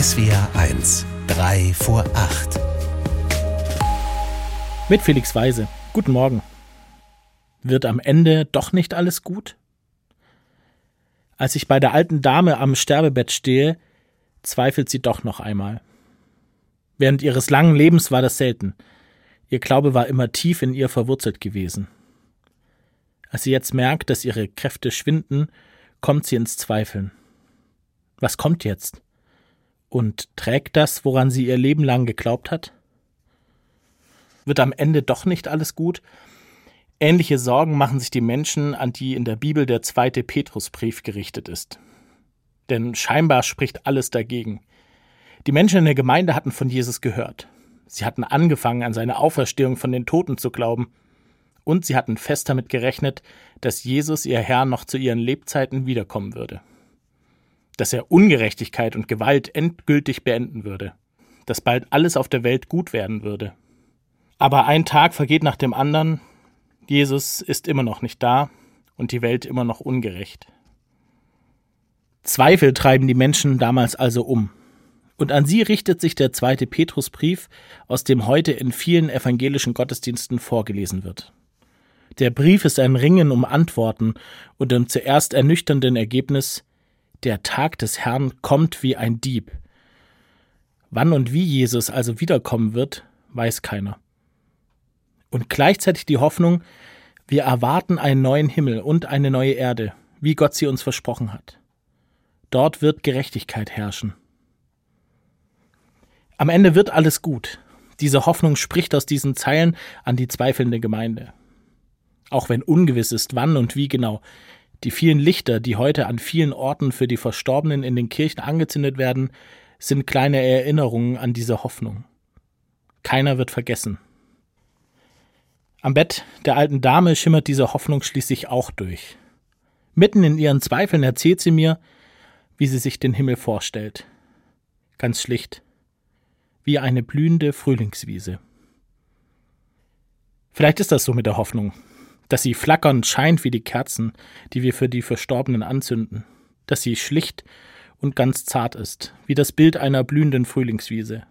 SWR 1, 3 vor 8. Mit Felix Weise. Guten Morgen. Wird am Ende doch nicht alles gut? Als ich bei der alten Dame am Sterbebett stehe, zweifelt sie doch noch einmal. Während ihres langen Lebens war das selten. Ihr Glaube war immer tief in ihr verwurzelt gewesen. Als sie jetzt merkt, dass ihre Kräfte schwinden, kommt sie ins Zweifeln. Was kommt jetzt? Und trägt das, woran sie ihr Leben lang geglaubt hat? Wird am Ende doch nicht alles gut? Ähnliche Sorgen machen sich die Menschen, an die in der Bibel der zweite Petrusbrief gerichtet ist. Denn scheinbar spricht alles dagegen. Die Menschen in der Gemeinde hatten von Jesus gehört. Sie hatten angefangen, an seine Auferstehung von den Toten zu glauben. Und sie hatten fest damit gerechnet, dass Jesus, ihr Herr, noch zu ihren Lebzeiten wiederkommen würde dass er Ungerechtigkeit und Gewalt endgültig beenden würde, dass bald alles auf der Welt gut werden würde. Aber ein Tag vergeht nach dem anderen, Jesus ist immer noch nicht da und die Welt immer noch ungerecht. Zweifel treiben die Menschen damals also um. Und an sie richtet sich der zweite Petrusbrief, aus dem heute in vielen evangelischen Gottesdiensten vorgelesen wird. Der Brief ist ein Ringen um Antworten und im zuerst ernüchternden Ergebnis, der Tag des Herrn kommt wie ein Dieb. Wann und wie Jesus also wiederkommen wird, weiß keiner. Und gleichzeitig die Hoffnung, wir erwarten einen neuen Himmel und eine neue Erde, wie Gott sie uns versprochen hat. Dort wird Gerechtigkeit herrschen. Am Ende wird alles gut. Diese Hoffnung spricht aus diesen Zeilen an die zweifelnde Gemeinde. Auch wenn ungewiss ist, wann und wie genau, die vielen Lichter, die heute an vielen Orten für die Verstorbenen in den Kirchen angezündet werden, sind kleine Erinnerungen an diese Hoffnung. Keiner wird vergessen. Am Bett der alten Dame schimmert diese Hoffnung schließlich auch durch. Mitten in ihren Zweifeln erzählt sie mir, wie sie sich den Himmel vorstellt. Ganz schlicht, wie eine blühende Frühlingswiese. Vielleicht ist das so mit der Hoffnung, dass sie flackernd scheint wie die Kerzen, die wir für die Verstorbenen anzünden, dass sie schlicht und ganz zart ist, wie das Bild einer blühenden Frühlingswiese.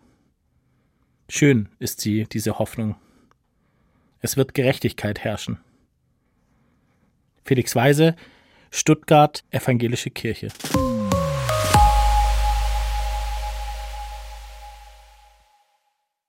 Schön ist sie, diese Hoffnung. Es wird Gerechtigkeit herrschen. Felix Weise, Stuttgart, Evangelische Kirche.